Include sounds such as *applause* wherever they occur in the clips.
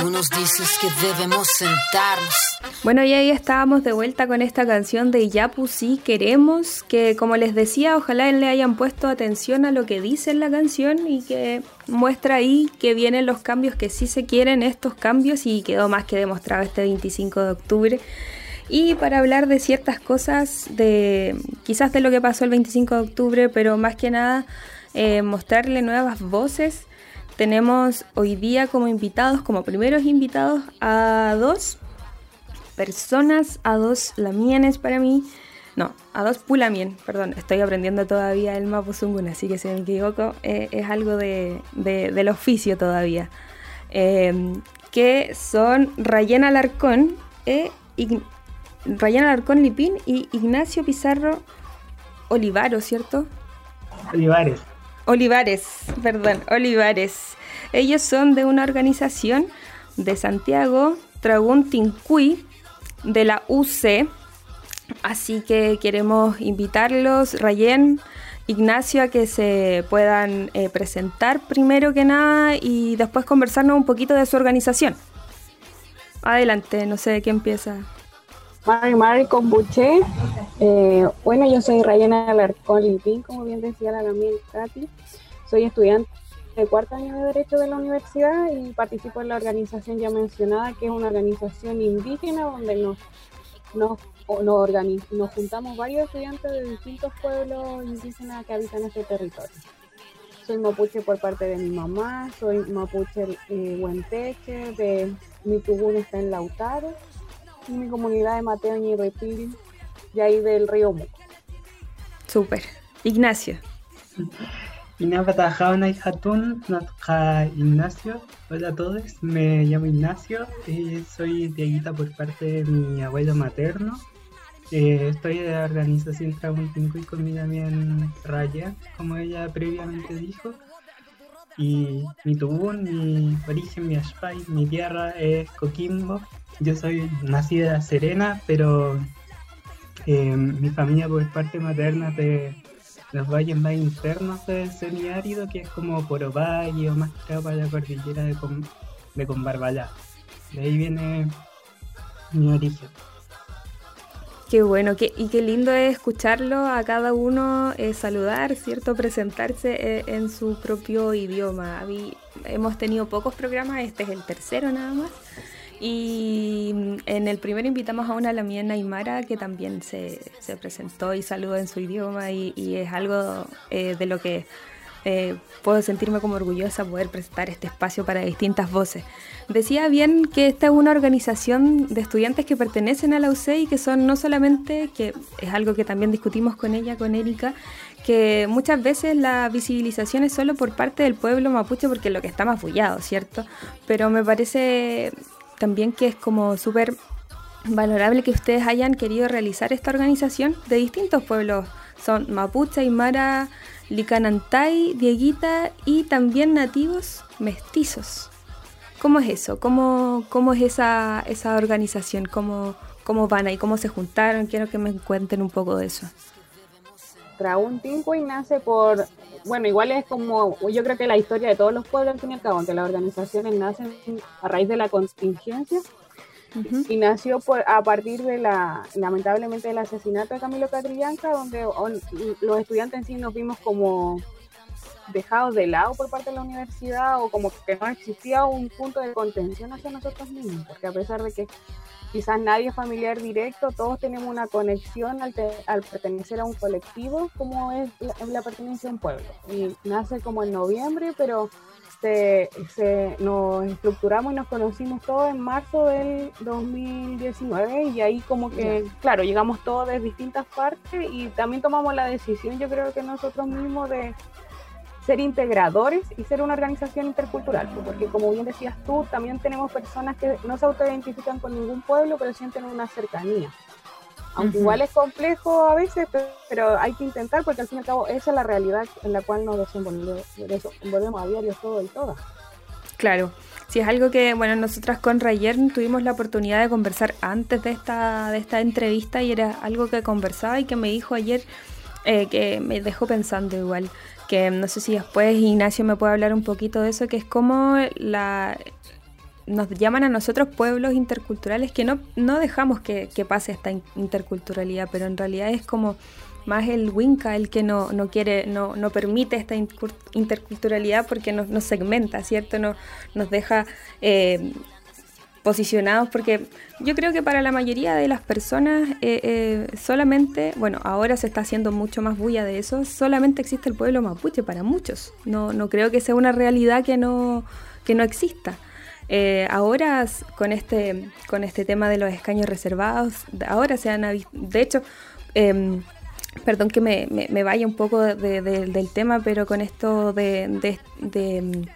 Tú nos dices que debemos sentarnos. Bueno, y ahí estábamos de vuelta con esta canción de Yapu Sí Queremos, que como les decía, ojalá le hayan puesto atención a lo que dice en la canción y que muestra ahí que vienen los cambios que sí se quieren, estos cambios, y quedó más que demostrado este 25 de octubre. Y para hablar de ciertas cosas, de quizás de lo que pasó el 25 de octubre, pero más que nada eh, mostrarle nuevas voces tenemos hoy día como invitados, como primeros invitados, a dos personas, a dos lamienes para mí. No, a dos pulamien, perdón, estoy aprendiendo todavía el mapuzungun, así que si me equivoco, eh, es algo de, del oficio todavía. Em, que son Rayana Alarcón, e Rayana Alarcón Lipín y Ignacio Pizarro Olivaro, ¿cierto? Olivares. Olivares, perdón, Olivares. Ellos son de una organización de Santiago, Tragún Tincuy, de la UC. Así que queremos invitarlos, Rayen, Ignacio, a que se puedan eh, presentar primero que nada y después conversarnos un poquito de su organización. Adelante, no sé de qué empieza. Mari Mari Kombuche. Eh, bueno, yo soy Rayana Alarcón Limpín, como bien decía la también Katy. Soy estudiante de cuarto año de Derecho de la universidad y participo en la organización ya mencionada, que es una organización indígena donde nos, nos, nos, juntamos varios estudiantes de distintos pueblos indígenas que habitan este territorio. Soy mapuche por parte de mi mamá, soy mapuche eh, huenteche, de mi tubún está en Lautaro y mi comunidad de Mateo Ñirrepil, y ahí del río Muco. Súper. Ignacio. Ignacio. Hola a todos, me llamo Ignacio, eh, soy Dieguita por parte de mi abuelo materno. Eh, estoy de la organización y con mi también Raya, como ella previamente dijo. Y mi tubún, mi origen, mi ashpay, mi tierra es Coquimbo, yo soy nacida Serena, pero eh, mi familia por parte materna de los valles más internos del semiárido, que es como Valle o más para la cordillera de, Com de Combarbalá. De ahí viene mi origen. Qué bueno, qué, y qué lindo es escucharlo a cada uno eh, saludar, ¿cierto? Presentarse eh, en su propio idioma. hemos tenido pocos programas, este es el tercero nada más. Y en el primero invitamos a una lamiana Aymara que también se, se presentó y saludó en su idioma y, es algo eh, de lo que eh, puedo sentirme como orgullosa poder presentar este espacio para distintas voces. Decía bien que esta es una organización de estudiantes que pertenecen a la UC y que son no solamente, que es algo que también discutimos con ella, con Erika, que muchas veces la visibilización es solo por parte del pueblo mapuche porque es lo que está más bullado, ¿cierto? Pero me parece también que es como súper valorable que ustedes hayan querido realizar esta organización de distintos pueblos. Son Mapuche, Aymara, Licanantay, Dieguita y también nativos mestizos. ¿Cómo es eso? ¿Cómo, cómo es esa, esa organización? ¿Cómo, ¿Cómo van ahí? ¿Cómo se juntaron? Quiero que me cuenten un poco de eso. un tiempo y nace por bueno, igual es como, yo creo que la historia de todos los pueblos, al fin y al cabo, aunque las organizaciones nacen a raíz de la contingencia, y nació por, a partir de la, lamentablemente, del asesinato de Camilo Catrillanca, donde los estudiantes en sí nos vimos como dejados de lado por parte de la universidad o como que no existía un punto de contención hacia nosotros mismos, porque a pesar de que quizás nadie es familiar directo, todos tenemos una conexión al, pertenecer a un colectivo como es la, pertenencia a un pueblo. Y nace como en noviembre, pero se, nos estructuramos y nos conocimos todos en marzo del 2019 y ahí como que, claro, llegamos todos de distintas partes y también tomamos la decisión, yo creo que nosotros mismos de ser integradores y ser una organización intercultural, pues, porque como bien decías tú, también tenemos personas que no se autoidentifican con ningún pueblo, pero sienten una cercanía. Aunque igual es complejo a veces, pero hay que intentar porque al fin y al cabo esa es la realidad en la cual nos desenvolvemos a diario todo y todas. Claro, si es algo que, bueno, nosotras con Rayer tuvimos la oportunidad de conversar antes de esta, de esta entrevista y era algo que conversaba y que me dijo ayer eh, que me dejó pensando igual que no sé si después Ignacio me puede hablar un poquito de eso, que es como la, nos llaman a nosotros pueblos interculturales que no, no dejamos que, pase esta interculturalidad, pero en realidad es como más el Winca el que no, no quiere, no, no permite esta interculturalidad porque nos, nos segmenta, ¿cierto? No, nos deja eh, posicionados porque yo creo que para la mayoría de las personas eh, eh, solamente, bueno, ahora se está haciendo mucho más bulla de eso, solamente existe el pueblo mapuche para muchos. No, no creo que sea una realidad que no, que no exista. Eh, ahora con este, con este tema de los escaños reservados, ahora se han de hecho, em, perdón que me, vaya un poco del tema, pero con esto de, de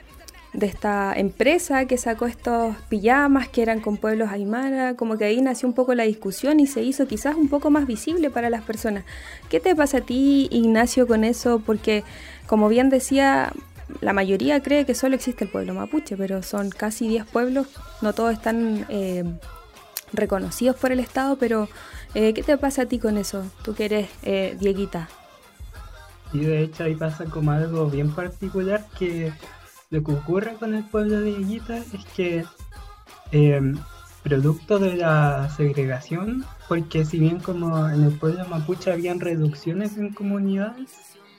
de esta empresa que sacó estos pijamas que eran con pueblos aymara, como que ahí nació un poco la discusión y se hizo quizás un poco más visible para las personas. ¿Qué te pasa a ti, Ignacio, con eso? Porque, como bien decía, la mayoría cree que solo existe el pueblo mapuche, pero son casi 10 pueblos, no todos están eh, reconocidos por el Estado, pero eh, ¿qué te pasa a ti con eso? Tú que eres eh, Dieguita. Y de hecho ahí pasa como algo bien particular que lo que ocurre con el pueblo de Villita es que, em, producto de la segregación, porque si bien como en el pueblo mapuche habían reducciones en comunidades,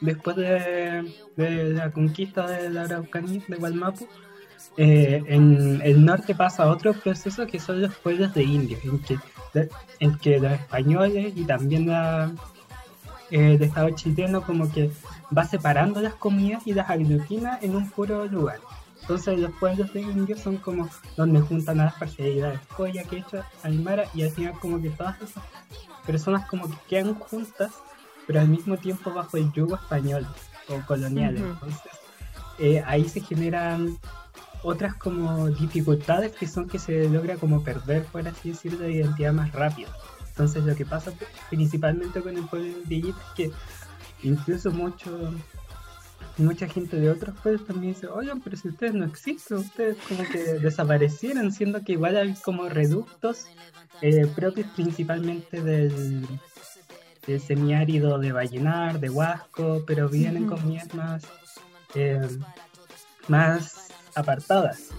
después de, la conquista de la Araucanía, de Gualmapu, eh, en el norte pasa otro proceso que son los pueblos de indios, en que, en que los españoles y también la, eh, el Estado chileno como que va separando las comunidades y las aglutina en un puro lugar. Entonces los pueblos de indios son como donde juntan a las parcialidades Coya, Quechua, Aymara y al final como que todas esas personas como que quedan juntas pero al mismo tiempo bajo el yugo español o colonial. Entonces eh, ahí se generan otras como dificultades que son que se logra como perder, por así decirlo, de identidad más rápido. Entonces lo que pasa principalmente con el pueblo de es que incluso mucho mucha gente de otros pueblos también dice, oigan, pero si ustedes no existen, ustedes como que desaparecieron, siendo que igual hay como reductos eh, propios principalmente del, semiárido de Vallenar, de Huasco, pero vienen en comunidades más, eh, más apartadas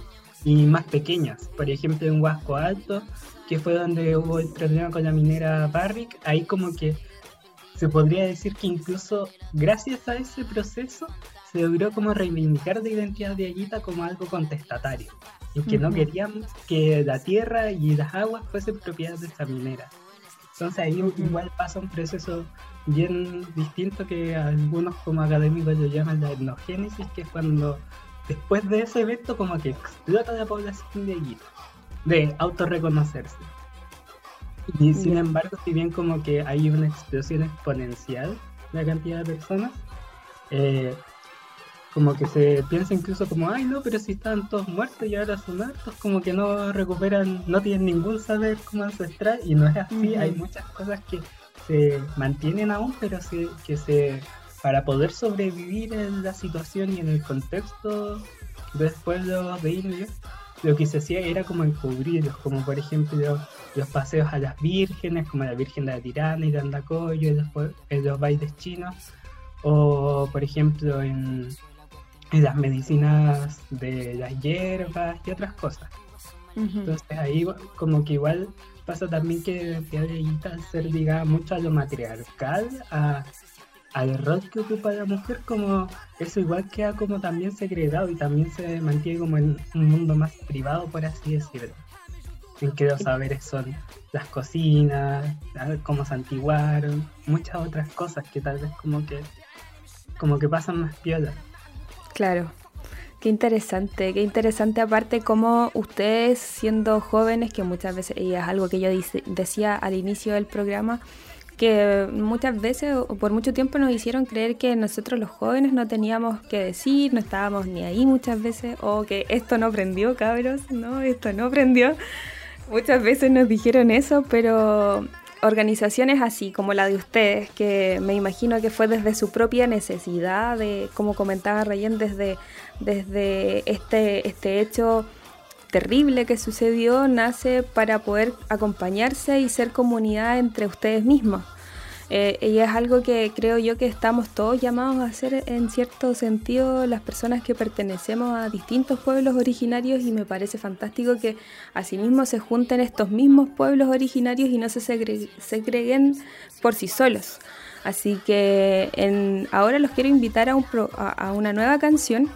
y más pequeñas. Por ejemplo, en Huasco Alto, que fue donde hubo el problema con la minera Barrick, ahí como que se podría decir que incluso gracias a ese proceso se logró como reivindicar la identidad de Aguita como algo contestatario. Y que no queríamos que la tierra y las aguas fuesen propiedad de esa minera. Entonces ahí igual pasa un proceso bien distinto que algunos como académicos lo llaman la etnogénesis, que es cuando después de ese evento como que explota la población de Aguita, de autorreconocerse. Y sin embargo, si bien como que hay una explosión exponencial de la cantidad de personas, eh, como que se piensa incluso como, ay no, pero si están todos muertos y ahora son hartos, como que no recuperan, no tienen ningún saber como ancestral y no es así, hay muchas cosas que se mantienen aún, pero sí, que se, para poder sobrevivir en la situación y en el contexto del pueblo de indios, lo que se hacía era como encubrirlos, como por ejemplo los paseos a las vírgenes, como la Virgen de la Tirana y de Andacoyo, en los, en los bailes chinos, o por ejemplo en, las medicinas de las hierbas y otras cosas. Entonces ahí como que igual pasa también que al ser ligada mucho a lo matriarcal, a al rol que ocupa la mujer, como eso igual queda como también segregado y también se mantiene como en un mundo más privado, por así decirlo. En que los saberes son las cocinas, cómo se antiguaron, muchas otras cosas que tal vez como que como que pasan más piola. Claro, Qué interesante, qué interesante aparte como ustedes siendo jóvenes, que muchas veces, y es algo que yo decía al inicio del programa, que muchas veces o por mucho tiempo nos hicieron creer que nosotros los jóvenes no teníamos que decir, no estábamos ni ahí muchas veces, o que esto no prendió, cabros, no, esto no prendió. Muchas veces nos dijeron eso, pero organizaciones así como la de ustedes, que me imagino que fue desde su propia necesidad, de, como comentaba Rayen, desde, desde este, este hecho terrible que sucedió nace para poder acompañarse y ser comunidad entre ustedes mismos. Eh, y es algo que creo yo que estamos todos llamados a hacer en cierto sentido las personas que pertenecemos a distintos pueblos originarios y me parece fantástico que asimismo se junten estos mismos pueblos originarios y no se segreguen por sí solos. Así que en, ahora los quiero invitar a, un a, una nueva canción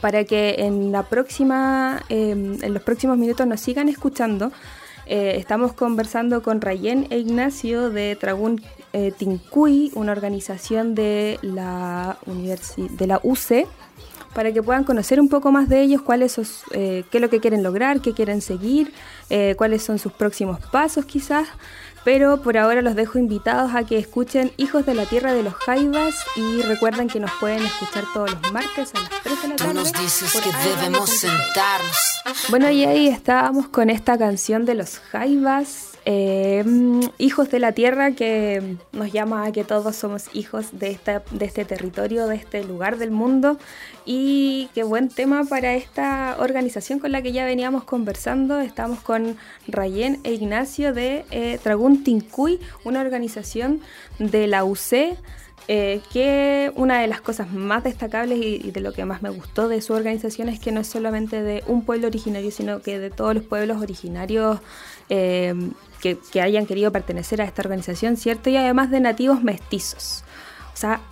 para que en la próxima, em, en los próximos minutos nos sigan escuchando. Eh, estamos conversando con Rayén e Ignacio de Tragún eh, Tincuy, una organización de la, de la UC, para que puedan conocer un poco más de ellos, cuáles eh, qué es lo que quieren lograr, qué quieren seguir, eh, cuáles son sus próximos pasos quizás. Pero por ahora los dejo invitados a que escuchen Hijos de la Tierra de los Jaivas y recuerden que nos pueden escuchar todos los martes a las 3 de la tarde. nos dices que debemos sentarnos. Bueno, y ahí estábamos con esta canción de los Jaivas eh, hijos de la tierra que nos llama a que todos somos hijos de, esta, de este territorio, de este lugar del mundo. Y qué buen tema para esta organización con la que ya veníamos conversando. Estamos con Rayén e Ignacio de eh, Tragún una organización de la UC. Eh, que una de las cosas más destacables y, de lo que más me gustó de su organización es que no es solamente de un pueblo originario, sino que de todos los pueblos originarios eh, que, hayan querido pertenecer a esta organización, ¿cierto? Y además de nativos mestizos. O sea,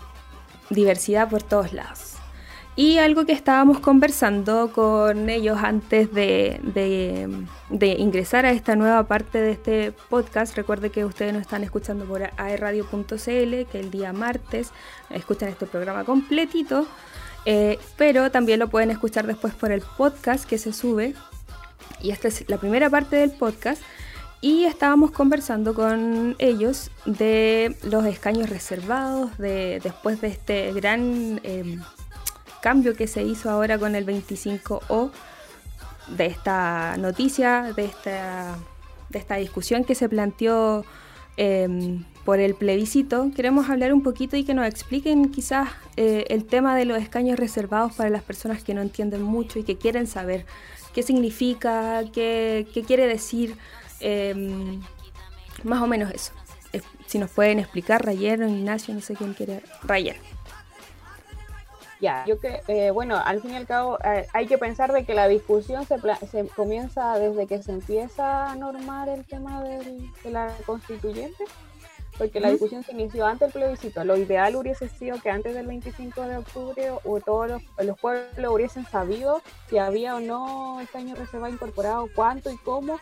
diversidad por todos lados. Y algo que estábamos conversando con ellos antes de, ingresar a esta nueva parte de este podcast, recuerde que ustedes nos están escuchando por aerradio.cl, que el día martes escuchan este programa completito, eh, pero también lo pueden escuchar después por el podcast que se sube. Y esta es la primera parte del podcast y estábamos conversando con ellos de los escaños reservados, de, después de este gran em, cambio que se hizo ahora con el 25O, de esta noticia, de esta, de esta discusión que se planteó em, por el plebiscito. Queremos hablar un poquito y que nos expliquen quizás eh, el tema de los escaños reservados para las personas que no entienden mucho y que quieren saber qué significa, qué, qué quiere decir Em, más o menos eso. si nos pueden explicar, Rayer o Ignacio, no sé quién quiere. Rayer. Ya, yo que, eh, bueno, al fin y al cabo eh, hay que pensar de que la discusión se, se, comienza desde que se empieza a normar el tema del, de la constituyente, porque la discusión se inició antes del plebiscito. Lo ideal hubiese sido que antes del 25 de octubre o todos los, los pueblos hubiesen sabido si había o no este año reservado incorporado, cuánto y cómo,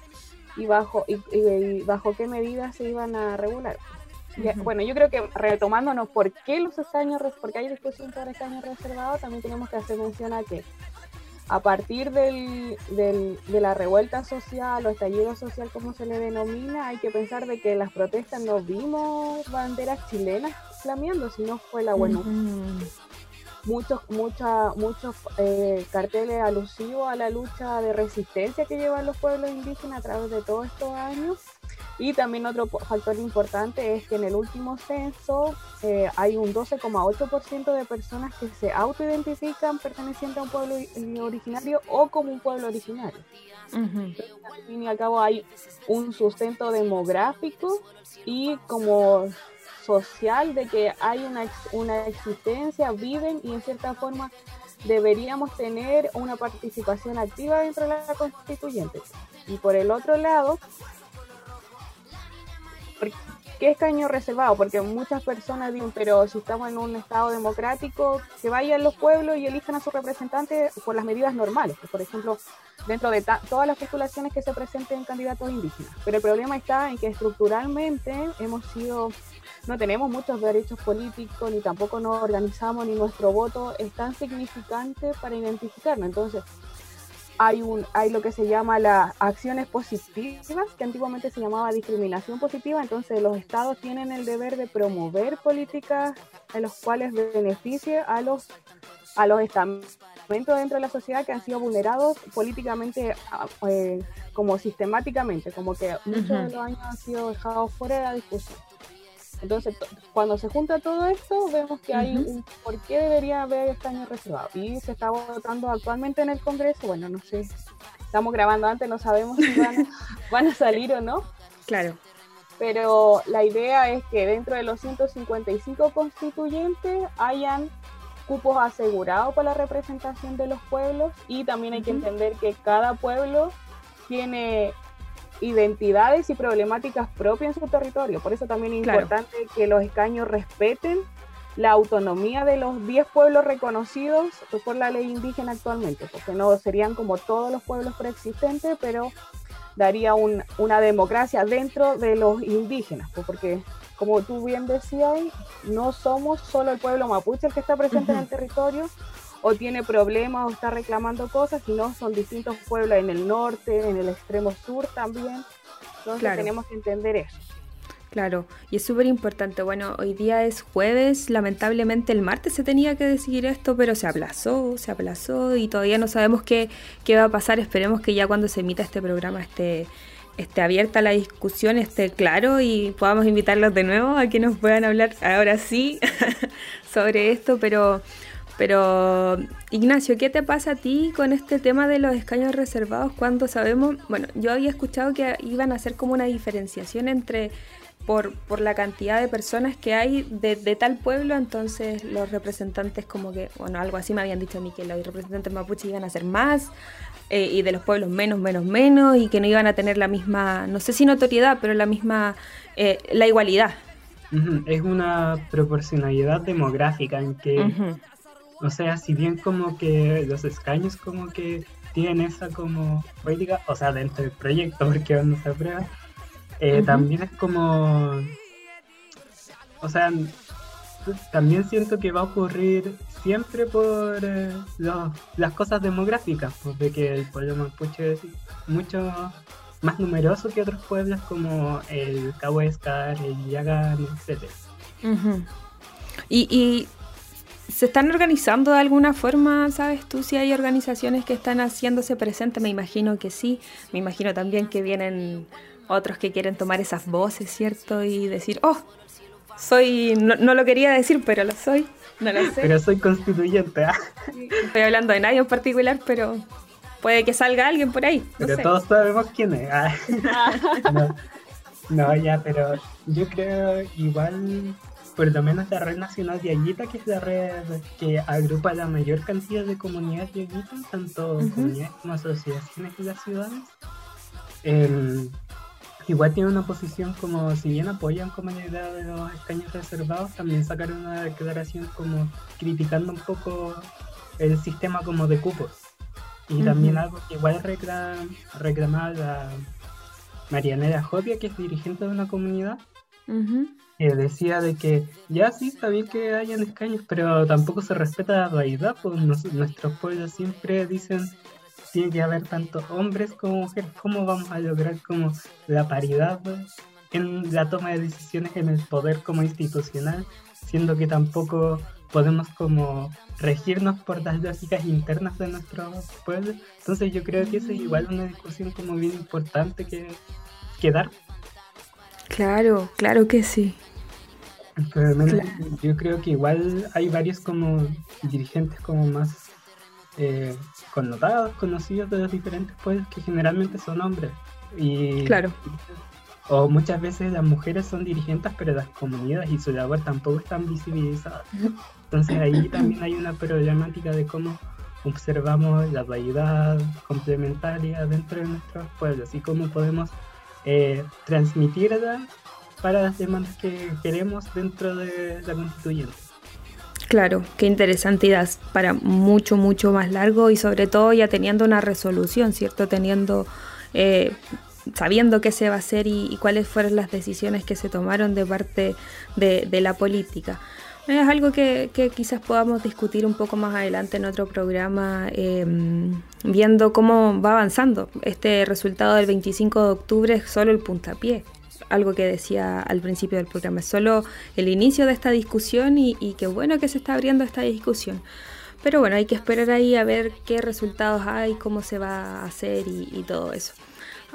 y bajo, y, bajo qué medidas se iban a regular. Bueno, yo creo que retomándonos por qué los escaños, porque hay discusión sobre escaños reservados, también tenemos que hacer mención a que a partir del, del, de la revuelta social o estallido social, como se le denomina, hay que pensar de que las protestas no vimos banderas chilenas flameando, sino fue la bueno muchos mucha, muchos eh, carteles alusivos a la lucha de resistencia que llevan los pueblos indígenas a través de todos estos años. Y también otro factor importante es que en el último censo eh, hay un 12,8% de personas que se autoidentifican pertenecientes a un pueblo originario o como un pueblo originario. al fin y al cabo hay un sustento demográfico y como social de que hay una, una existencia, viven y en cierta forma deberíamos tener una participación activa dentro de la constituyente. Y por el otro lado, ¿qué escaño reservado? Porque muchas personas dicen, pero si estamos en un Estado democrático, que vayan los pueblos y elijan a sus representantes por las medidas normales, por ejemplo, dentro de todas las postulaciones que se presenten candidatos indígenas. Pero el problema está en que estructuralmente hemos sido no tenemos muchos derechos políticos, ni tampoco nos organizamos, ni nuestro voto es tan significante para identificarnos. Entonces, hay, un, hay lo que se llama las acciones positivas, que antiguamente se llamaba discriminación positiva. Entonces, los estados tienen el deber de promover políticas en los cuales beneficie a los, a los estamentos dentro de la sociedad que han sido vulnerados políticamente eh, como sistemáticamente, como que muchos de los años han sido dejados fuera de la discusión. Entonces, cuando se junta todo esto, vemos que hay un por qué debería haber escaños reservados. Y se está votando actualmente en el Congreso. Bueno, no sé, estamos grabando antes, no sabemos si van, a *laughs* salir o no. Claro. pero la idea es que dentro de los 155 constituyentes hayan cupos asegurados para la representación de los pueblos y también hay que entender que cada pueblo tiene identidades y problemáticas propias en su territorio. Por eso también es importante que los escaños respeten la autonomía de los 10 pueblos reconocidos por la ley indígena actualmente, porque no serían como todos los pueblos preexistentes, pero daría una democracia dentro de los indígenas, pues, porque como tú bien decías, no somos solo el pueblo mapuche el que está presente en el territorio o tiene problemas o está reclamando cosas, sino son distintos pueblos en el norte, en el extremo sur también. Entonces tenemos que entender eso. Claro, y es súper importante. Bueno, hoy día es jueves, lamentablemente el martes se tenía que decidir esto, pero se aplazó, se aplazó y todavía no sabemos qué, qué va a pasar. Esperemos que ya cuando se emita este programa esté, esté abierta la discusión, esté claro y podamos invitarlos de nuevo a que nos puedan hablar ahora sí *laughs* sobre esto, pero... Pero, Ignacio, ¿qué te pasa a ti con este tema de los escaños reservados cuando sabemos, bueno, yo había escuchado que iban a hacer como una diferenciación entre por, por la cantidad de personas que hay de, tal pueblo, entonces los representantes como que, bueno, algo así me habían dicho a mí, que los representantes mapuche iban a ser más eh, y de los pueblos menos, menos, menos y que no iban a tener la misma, no sé si notoriedad, pero la misma, eh, la igualdad. Es una proporcionalidad demográfica en que, o sea, si bien como que los escaños como que tienen esa como política, o sea, dentro del proyecto, *laughs* porque no se aprueba, eh, también es como, o sea, también siento que va a ocurrir siempre por eh, las cosas demográficas, pues, de que el pueblo mapuche es mucho más numeroso que otros pueblos como el Cahuéscar, el Yagán, etc. y, y se están organizando de alguna forma, ¿sabes tú? Si hay organizaciones que están haciéndose presentes, me imagino que sí. Me imagino también que vienen otros que quieren tomar esas voces, ¿cierto? Y decir, oh, soy, no, lo quería decir, pero lo soy, no lo sé. Pero soy constituyente, ¿ah? Estoy hablando de nadie en particular, pero puede que salga alguien por ahí. pero todos sabemos quién es. ¿ah? *laughs* no, ya, pero yo creo igual, por lo menos la red nacional de Ayita, que es la red que agrupa la mayor cantidad de comunidades de Ayita, tanto comunidades como asociaciones de las ciudades. Eh, Igual tiene una posición como, si bien apoyan como la idea de los escaños reservados, también sacaron una declaración como criticando un poco el sistema como de cupos. Y también algo que igual reclamaba la Marianela Jopia, que es dirigente de una comunidad, que decía de que ya sí está bien que hayan escaños, pero tampoco se respeta la realidad, pues nuestros pueblos siempre dicen tiene que haber tanto hombres como mujeres. ¿Cómo vamos a lograr como la paridad en la toma de decisiones en el poder como institucional, siendo que tampoco podemos como regirnos por las lógicas internas de nuestro pueblo? Entonces yo creo que esa es igual una discusión como bien importante que, que dar. Claro, claro que sí. yo creo que igual hay varios como dirigentes como más eh, connotados, conocidos de los diferentes pueblos que generalmente son hombres. Y, claro. O muchas veces las mujeres son dirigentes, pero las comunidades y su labor tampoco están visibilizadas. Entonces ahí *coughs* también hay una problemática de cómo observamos la variedad complementaria dentro de nuestros pueblos y cómo podemos eh, transmitirla para las demandas que queremos dentro de la constituyente. Claro, qué interesante y para mucho, mucho más largo y sobre todo ya teniendo una resolución, ¿cierto? Teniendo, eh, sabiendo qué se va a hacer y, cuáles fueron las decisiones que se tomaron de parte de, la política. Es algo que, quizás podamos discutir un poco más adelante en otro programa, em, viendo cómo va avanzando. Este resultado del 25 de octubre es solo el puntapié algo que decía al principio del programa, es solo el inicio de esta discusión y, qué bueno que se está abriendo esta discusión. Pero bueno, hay que esperar ahí a ver qué resultados hay, cómo se va a hacer y, todo eso.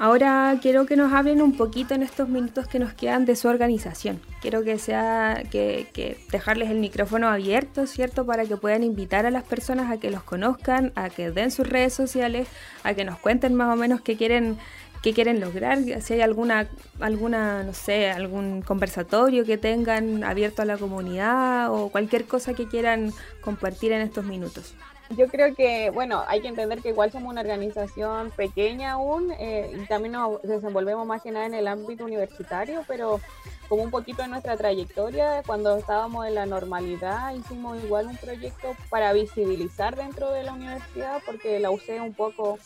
Ahora quiero que nos hablen un poquito en estos minutos que nos quedan de su organización. Quiero que sea que, que, dejarles el micrófono abierto, ¿cierto? Para que puedan invitar a las personas a que los conozcan, a que den sus redes sociales, a que nos cuenten más o menos qué quieren qué quieren lograr, si hay alguna, alguna, no sé, algún conversatorio que tengan abierto a la comunidad o cualquier cosa que quieran compartir en estos minutos. Yo creo que, bueno, hay que entender que igual somos una organización pequeña aún eh, y también nos desenvolvemos más que nada en el ámbito universitario, pero como un poquito de nuestra trayectoria, cuando estábamos en la normalidad, hicimos igual un proyecto para visibilizar dentro de la universidad, porque la usé un poco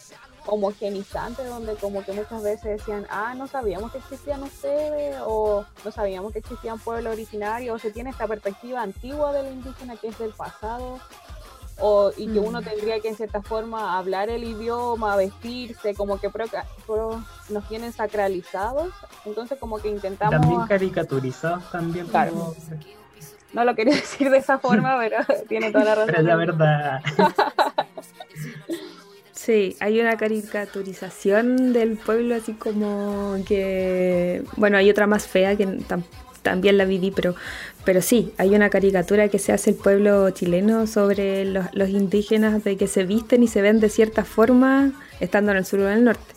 homogenizante, donde como que muchas veces decían, ah, no sabíamos que existían ustedes, o no sabíamos que existían pueblos originarios, o se tiene esta perspectiva antigua del indígena que es del pasado, o, y que uno mm. tendría que en cierta forma hablar el idioma, vestirse, como que nos tienen sacralizados, entonces como que intentamos... También caricaturizados también. Claro. No lo quería *laughs* decir de esa forma, pero *laughs* tiene toda la razón. Pero es la verdad. *laughs* Sí, hay una caricaturización del pueblo así como que, bueno, hay otra más fea que también la viví, pero, pero sí, hay una caricatura que se hace el pueblo chileno sobre los, indígenas de que se visten y se ven de cierta forma estando en el sur o en el norte.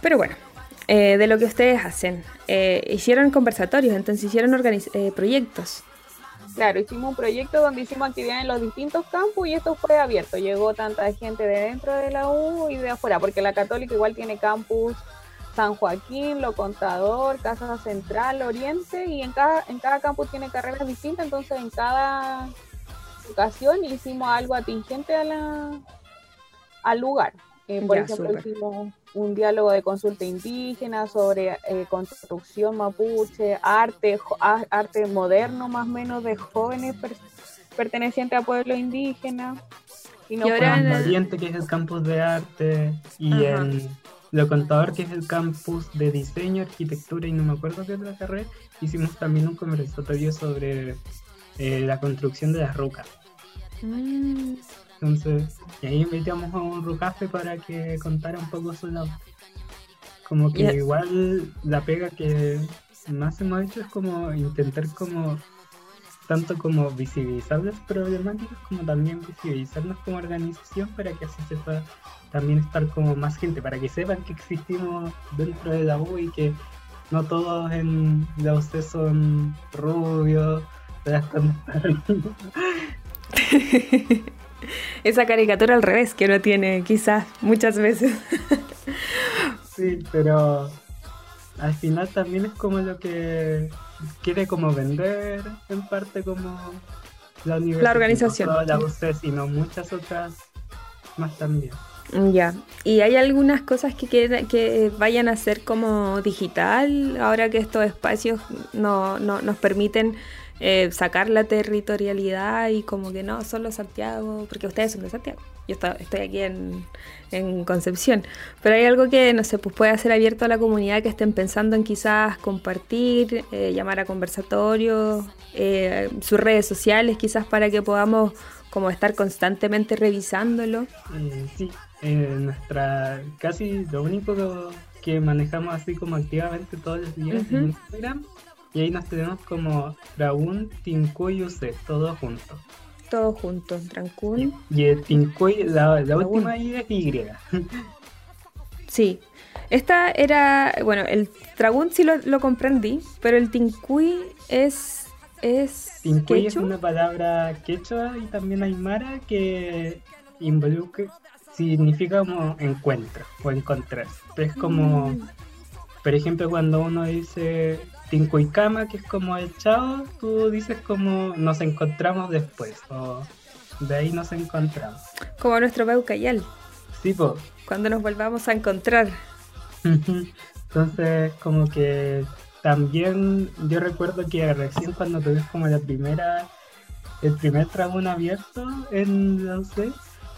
Pero bueno, eh, de lo que ustedes hacen, eh, hicieron conversatorios, entonces hicieron eh, proyectos. Claro, hicimos un proyecto donde hicimos actividades en los distintos campus y esto fue abierto. Llegó tanta gente de dentro de la U y de afuera, porque la Católica igual tiene campus San Joaquín, Lo Contador, Casa Central, Oriente y en cada, en cada campus tiene carreras distintas, entonces en cada ocasión hicimos algo atingente a la, al lugar. Eh, por ejemplo, hicimos un diálogo de consulta indígena sobre eh, construcción mapuche, arte, arte moderno más o menos de jóvenes pertenecientes a pueblos indígenas. Y, no ahora en Oriente, que es el campus de arte, y en Lo Contador, que es el campus de diseño, arquitectura y no me acuerdo qué otra carrera, hicimos también un conversatorio sobre eh, la construcción de las rocas. Mm. Entonces, y ahí invitamos a un Rucafe para que contara un poco su lado. Como que igual la pega que más hemos hecho es como intentar como tanto como visibilizar las problemáticas como también visibilizarnos como organización para que así se pueda también estar como más gente, para que sepan que existimos dentro de la U y que no todos en la UC son rubios, *laughs* esa caricatura al revés que uno tiene quizás muchas veces. sí, pero al final también es como lo que quiere como vender en parte como la universidad. La organización. No la UC, sino muchas otras más también. Ya, y hay algunas cosas que, que vayan a ser como digital, ahora que estos espacios no, no nos permiten eh, sacar la territorialidad y como que no, solo Santiago, porque ustedes son de Santiago, yo estoy aquí en, Concepción, pero hay algo que, no sé, pues puede ser abierto a la comunidad que estén pensando en quizás compartir, eh, llamar a conversatorios, eh, sus redes sociales quizás para que podamos como estar constantemente revisándolo. sí, nuestra, casi lo único que manejamos así como activamente todos los días en Instagram y ahí nos tenemos como Traun, Tincuy y UC, todo junto. Todo junto, Trancún. Y, el Tincuy, la, la última I es Y. sí. Esta era, bueno, el Tragun sí lo, comprendí, pero el Tincuy es es Tincuy es una palabra quechua y también aymara que involucra significa como encuentro o encontrar. Es como, mm. por ejemplo, cuando uno dice Tincuicama, que es como el chao, tú dices como nos encontramos después, o de ahí nos encontramos. Como nuestro Beucayal. Sí, pues. Cuando nos volvamos a encontrar. Entonces, como que también yo recuerdo que recién cuando tuve como la primera, el primer trabón abierto en la UC,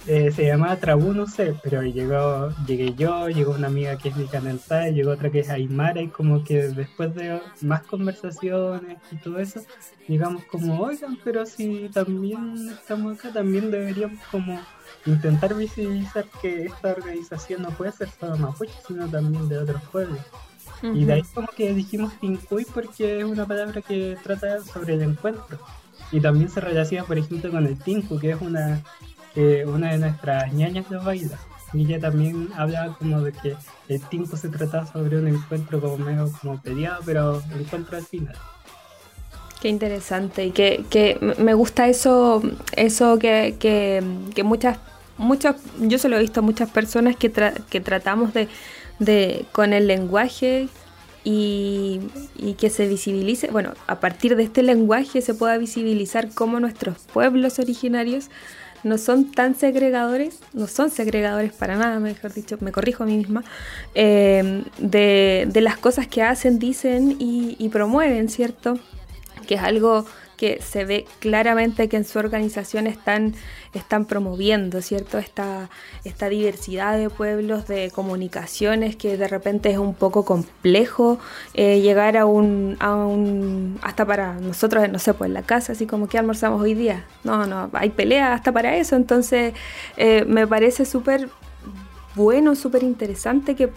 eh, se llamaba Trabú, no sé, pero llegó, llegué yo, llegó una amiga que es mi canental, llegó otra que es Aymara, y como que después de más conversaciones y todo eso, llegamos como, oigan, pero si también estamos acá, también deberíamos como intentar visibilizar que esta organización no puede ser solo mapuche, sino también de otros pueblos. Y de ahí como que dijimos Tincuy porque es una palabra que trata sobre el encuentro. Y también se relaciona, por ejemplo, con el Tinku, que es una que una de nuestras ñañas lo baila. y ella también hablaba como de que el tiempo se trataba sobre un encuentro como medio como peleado, pero encuentro al final. Qué interesante y que, que me gusta eso, eso que, que, muchas, muchas, yo se lo he visto a muchas personas que, que tratamos de, de, con el lenguaje y, y, que se visibilice, bueno, a partir de este lenguaje se pueda visibilizar cómo nuestros pueblos originarios no son tan segregadores, no son segregadores para nada, mejor dicho, me corrijo a mí misma, eh, de, de, las cosas que hacen, dicen y, y promueven, ¿cierto? que es algo que se ve claramente que en su organización están, están promoviendo, ¿cierto? Esta, esta diversidad de pueblos, de comunicaciones, que de repente es un poco complejo eh, llegar a un, a un, hasta para nosotros, no sé, pues en la casa, así como que almorzamos hoy día. No, no, hay pelea hasta para eso, entonces eh, me parece súper bueno, súper interesante que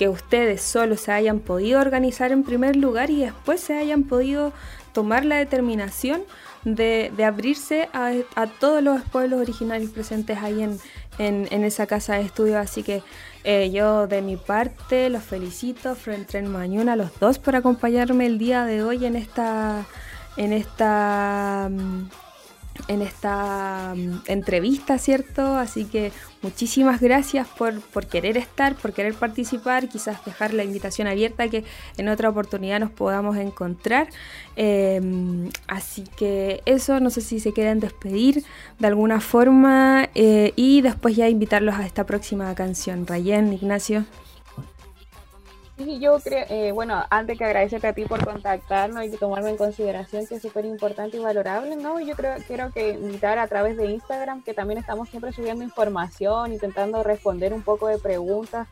que ustedes solo se hayan podido organizar en primer lugar y después se hayan podido tomar la determinación de, abrirse a, todos los pueblos originarios presentes ahí en, en, esa casa de estudio. Así que eh, yo de mi parte los felicito frente en Mañana a los dos por acompañarme el día de hoy en esta, en esta mm, en esta mm, entrevista, ¿cierto? Así que muchísimas gracias por, por, querer estar, por querer participar, quizás dejar la invitación abierta que en otra oportunidad nos podamos encontrar. Em, así que eso, no sé si se quieren despedir de alguna forma eh, y después ya invitarlos a esta próxima canción. Rayen, Ignacio. Sí, yo creo, eh, bueno, antes que agradecerte a ti por contactarnos y tomarme en consideración, que es súper importante y valorable, ¿no? Yo creo, quiero que invitar a través de Instagram, que también estamos siempre subiendo información, intentando responder un poco de preguntas,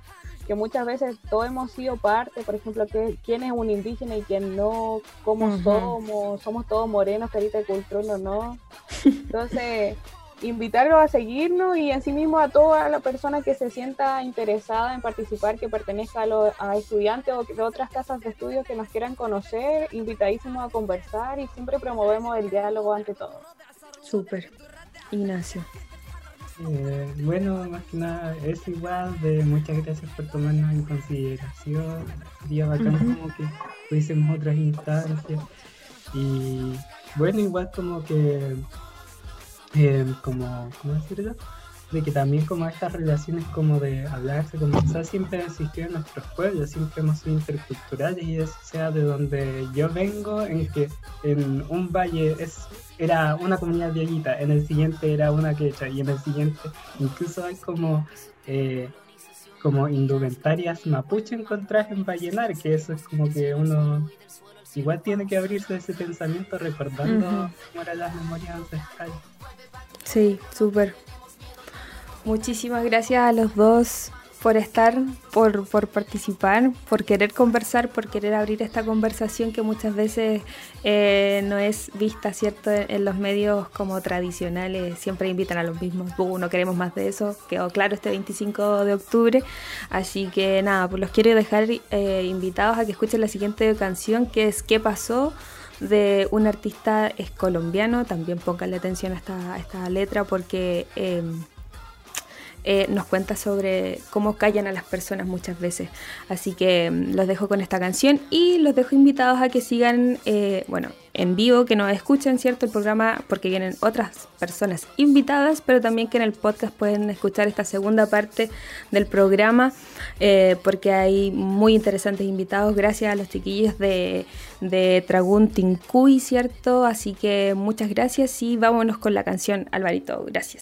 que muchas veces todos hemos sido parte, por ejemplo, que, quién es un indígena y quién no, cómo somos, somos todos morenos, carita de cultura o no. *laughs* Entonces invitarlos a seguirnos y en sí mismo a toda la persona que se sienta interesada en participar, que pertenezca a, estudiantes o de otras casas de estudio que nos quieran conocer, invitadísimos a conversar y siempre promovemos el diálogo ante todo. Súper. Ignacio. Eh, bueno, más que nada es igual de muchas gracias por tomarnos en consideración. Sería bacán como que tuviésemos otras instancias. Y bueno, igual como que eh, como, ¿cómo decirlo? De que también como estas relaciones como de hablarse, conversar, siempre han existido en nuestros pueblos, siempre hemos sido interculturales y eso sea de donde yo vengo, en que en un valle es era una comunidad viejita, en el siguiente era una quecha y en el siguiente incluso hay como eh, como indumentarias mapuche encontradas en Vallenar, que eso es como que uno igual tiene que abrirse ese pensamiento recordando cómo eran las memorias ancestrales. Sí, súper. Muchísimas gracias a los dos por estar, por, por, participar, por querer conversar, por querer abrir esta conversación que muchas veces eh, no es vista, ¿cierto? En, los medios como tradicionales, siempre invitan a los mismos. Uh, no queremos más de eso, quedó claro este 25 de octubre. Así que nada, pues los quiero dejar eh, invitados a que escuchen la siguiente canción que es ¿Qué pasó? De un artista es colombiano, también pónganle atención a esta, esta letra porque em, eh, nos cuenta sobre cómo callan a las personas muchas veces. Así que em, los dejo con esta canción y los dejo invitados a que sigan, eh, bueno, en vivo, que nos escuchen, ¿cierto? El programa, porque vienen otras personas invitadas, pero también que en el podcast pueden escuchar esta segunda parte del programa, eh, porque hay muy interesantes invitados, gracias a los chiquillos de, de Tragun Tincuy, ¿cierto? Así que muchas gracias y vámonos con la canción, Alvarito, gracias.